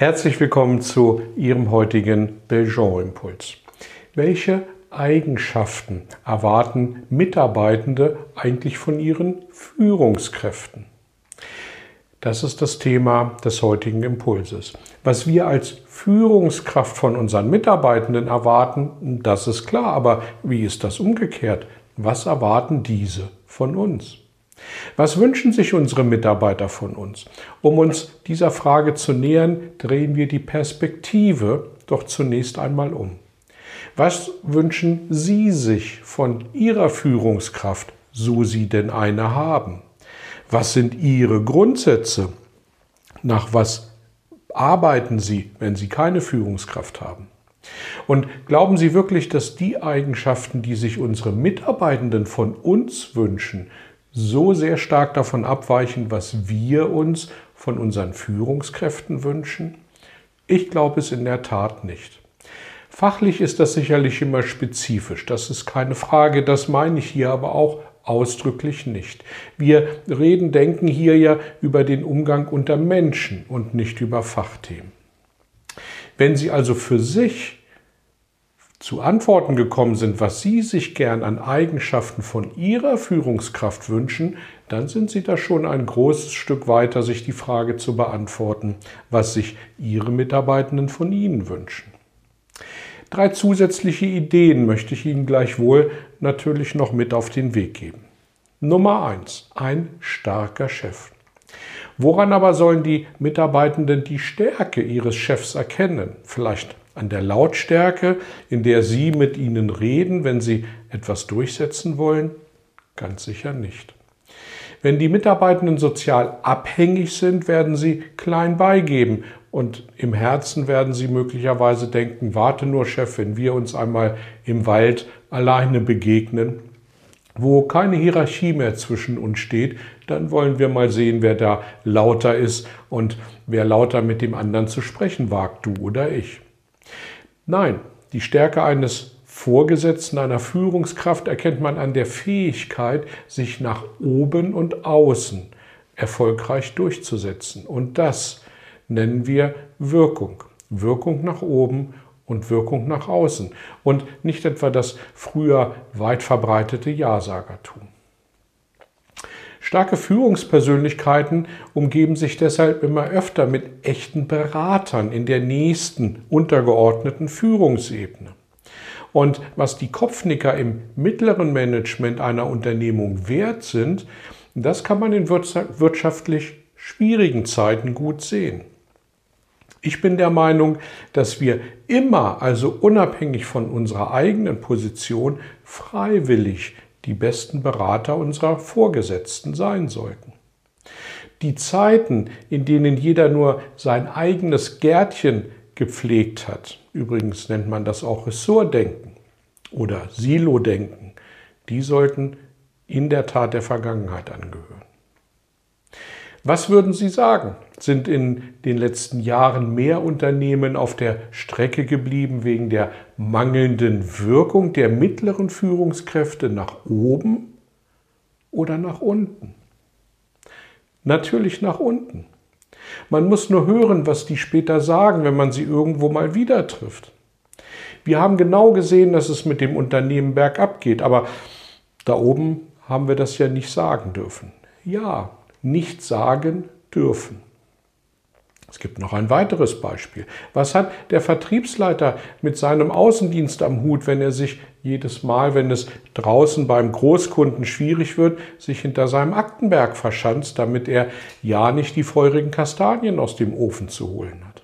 Herzlich willkommen zu Ihrem heutigen Belgian-Impuls. Welche Eigenschaften erwarten Mitarbeitende eigentlich von ihren Führungskräften? Das ist das Thema des heutigen Impulses. Was wir als Führungskraft von unseren Mitarbeitenden erwarten, das ist klar. Aber wie ist das umgekehrt? Was erwarten diese von uns? Was wünschen sich unsere Mitarbeiter von uns? Um uns dieser Frage zu nähern, drehen wir die Perspektive doch zunächst einmal um. Was wünschen Sie sich von Ihrer Führungskraft, so Sie denn eine haben? Was sind Ihre Grundsätze? Nach was arbeiten Sie, wenn Sie keine Führungskraft haben? Und glauben Sie wirklich, dass die Eigenschaften, die sich unsere Mitarbeitenden von uns wünschen, so sehr stark davon abweichen, was wir uns von unseren Führungskräften wünschen? Ich glaube es in der Tat nicht. Fachlich ist das sicherlich immer spezifisch, das ist keine Frage, das meine ich hier aber auch ausdrücklich nicht. Wir reden, denken hier ja über den Umgang unter Menschen und nicht über Fachthemen. Wenn Sie also für sich zu Antworten gekommen sind, was Sie sich gern an Eigenschaften von Ihrer Führungskraft wünschen, dann sind Sie da schon ein großes Stück weiter, sich die Frage zu beantworten, was sich Ihre Mitarbeitenden von Ihnen wünschen. Drei zusätzliche Ideen möchte ich Ihnen gleichwohl natürlich noch mit auf den Weg geben. Nummer eins: Ein starker Chef. Woran aber sollen die Mitarbeitenden die Stärke ihres Chefs erkennen? Vielleicht an der Lautstärke, in der Sie mit ihnen reden, wenn Sie etwas durchsetzen wollen? Ganz sicher nicht. Wenn die Mitarbeitenden sozial abhängig sind, werden sie klein beigeben und im Herzen werden sie möglicherweise denken, warte nur Chef, wenn wir uns einmal im Wald alleine begegnen, wo keine Hierarchie mehr zwischen uns steht, dann wollen wir mal sehen, wer da lauter ist und wer lauter mit dem anderen zu sprechen wagt, du oder ich. Nein, die Stärke eines Vorgesetzten, einer Führungskraft erkennt man an der Fähigkeit, sich nach oben und außen erfolgreich durchzusetzen. Und das nennen wir Wirkung. Wirkung nach oben und Wirkung nach außen. Und nicht etwa das früher weit verbreitete Ja-Sagertum. Starke Führungspersönlichkeiten umgeben sich deshalb immer öfter mit echten Beratern in der nächsten untergeordneten Führungsebene. Und was die Kopfnicker im mittleren Management einer Unternehmung wert sind, das kann man in wirtschaftlich schwierigen Zeiten gut sehen. Ich bin der Meinung, dass wir immer, also unabhängig von unserer eigenen Position, freiwillig die besten Berater unserer Vorgesetzten sein sollten. Die Zeiten, in denen jeder nur sein eigenes Gärtchen gepflegt hat, übrigens nennt man das auch Ressortdenken oder Silo-Denken, die sollten in der Tat der Vergangenheit angehören. Was würden Sie sagen? Sind in den letzten Jahren mehr Unternehmen auf der Strecke geblieben wegen der mangelnden Wirkung der mittleren Führungskräfte nach oben oder nach unten? Natürlich nach unten. Man muss nur hören, was die später sagen, wenn man sie irgendwo mal wieder trifft. Wir haben genau gesehen, dass es mit dem Unternehmen bergab geht, aber da oben haben wir das ja nicht sagen dürfen. Ja, nicht sagen dürfen. Es gibt noch ein weiteres Beispiel. Was hat der Vertriebsleiter mit seinem Außendienst am Hut, wenn er sich jedes Mal, wenn es draußen beim Großkunden schwierig wird, sich hinter seinem Aktenberg verschanzt, damit er ja nicht die feurigen Kastanien aus dem Ofen zu holen hat?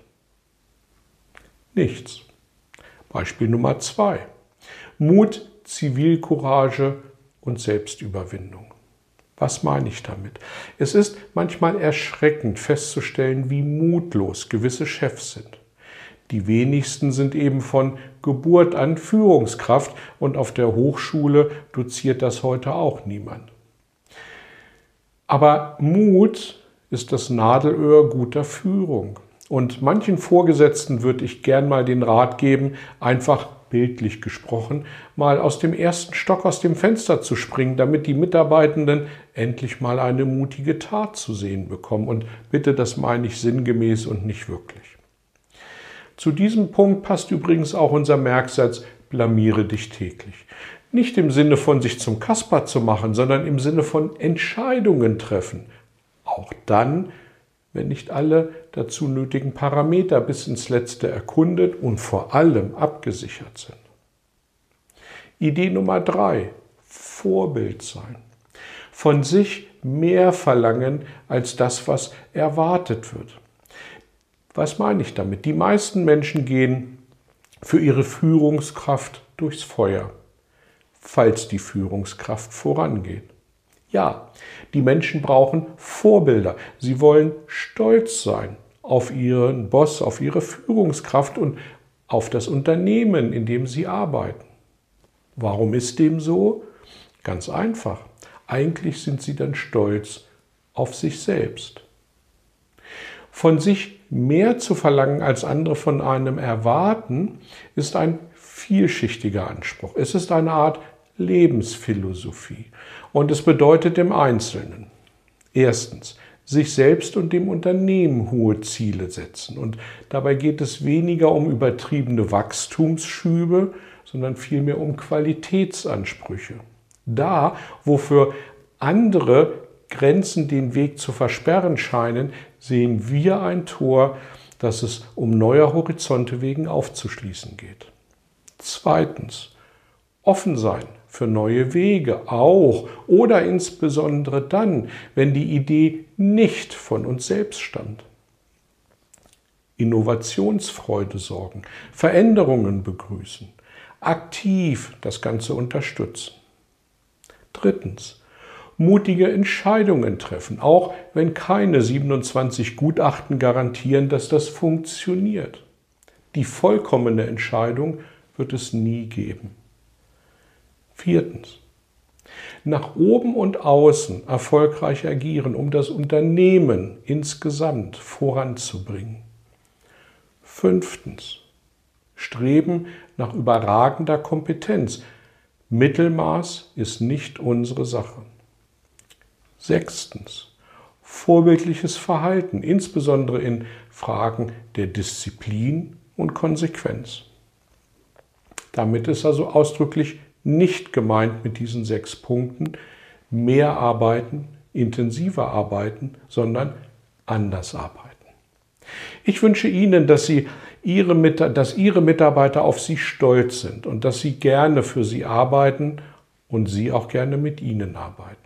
Nichts. Beispiel Nummer zwei. Mut, Zivilcourage und Selbstüberwindung. Was meine ich damit? Es ist manchmal erschreckend festzustellen, wie mutlos gewisse Chefs sind. Die wenigsten sind eben von Geburt an Führungskraft und auf der Hochschule doziert das heute auch niemand. Aber Mut ist das Nadelöhr guter Führung. Und manchen Vorgesetzten würde ich gern mal den Rat geben, einfach bildlich gesprochen, mal aus dem ersten Stock aus dem Fenster zu springen, damit die Mitarbeitenden endlich mal eine mutige Tat zu sehen bekommen. Und bitte, das meine ich sinngemäß und nicht wirklich. Zu diesem Punkt passt übrigens auch unser Merksatz, blamiere dich täglich. Nicht im Sinne von sich zum Kasper zu machen, sondern im Sinne von Entscheidungen treffen. Auch dann, wenn nicht alle dazu nötigen Parameter bis ins letzte erkundet und vor allem abgesichert sind. Idee Nummer drei, Vorbild sein. Von sich mehr verlangen als das, was erwartet wird. Was meine ich damit? Die meisten Menschen gehen für ihre Führungskraft durchs Feuer, falls die Führungskraft vorangeht. Ja, die Menschen brauchen Vorbilder. Sie wollen stolz sein auf ihren Boss, auf ihre Führungskraft und auf das Unternehmen, in dem sie arbeiten. Warum ist dem so? Ganz einfach. Eigentlich sind sie dann stolz auf sich selbst. Von sich mehr zu verlangen, als andere von einem erwarten, ist ein vielschichtiger Anspruch. Es ist eine Art Lebensphilosophie. Und es bedeutet im Einzelnen. Erstens, sich selbst und dem Unternehmen hohe Ziele setzen. Und dabei geht es weniger um übertriebene Wachstumsschübe, sondern vielmehr um Qualitätsansprüche. Da, wo für andere Grenzen den Weg zu versperren scheinen, sehen wir ein Tor, das es um neuer Horizonte wegen aufzuschließen geht. Zweitens, offen sein für neue Wege, auch oder insbesondere dann, wenn die Idee nicht von uns selbst stammt. Innovationsfreude sorgen, Veränderungen begrüßen, aktiv das Ganze unterstützen. Drittens, mutige Entscheidungen treffen, auch wenn keine 27 Gutachten garantieren, dass das funktioniert. Die vollkommene Entscheidung wird es nie geben. Viertens. Nach oben und außen erfolgreich agieren, um das Unternehmen insgesamt voranzubringen. Fünftens. Streben nach überragender Kompetenz. Mittelmaß ist nicht unsere Sache. Sechstens. Vorbildliches Verhalten, insbesondere in Fragen der Disziplin und Konsequenz. Damit ist also ausdrücklich nicht gemeint mit diesen sechs Punkten mehr arbeiten, intensiver arbeiten, sondern anders arbeiten. Ich wünsche Ihnen, dass, Sie Ihre, dass Ihre Mitarbeiter auf Sie stolz sind und dass Sie gerne für Sie arbeiten und Sie auch gerne mit Ihnen arbeiten.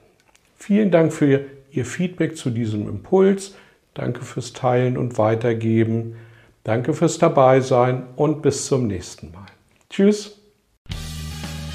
Vielen Dank für Ihr Feedback zu diesem Impuls. Danke fürs Teilen und Weitergeben. Danke fürs Dabeisein und bis zum nächsten Mal. Tschüss.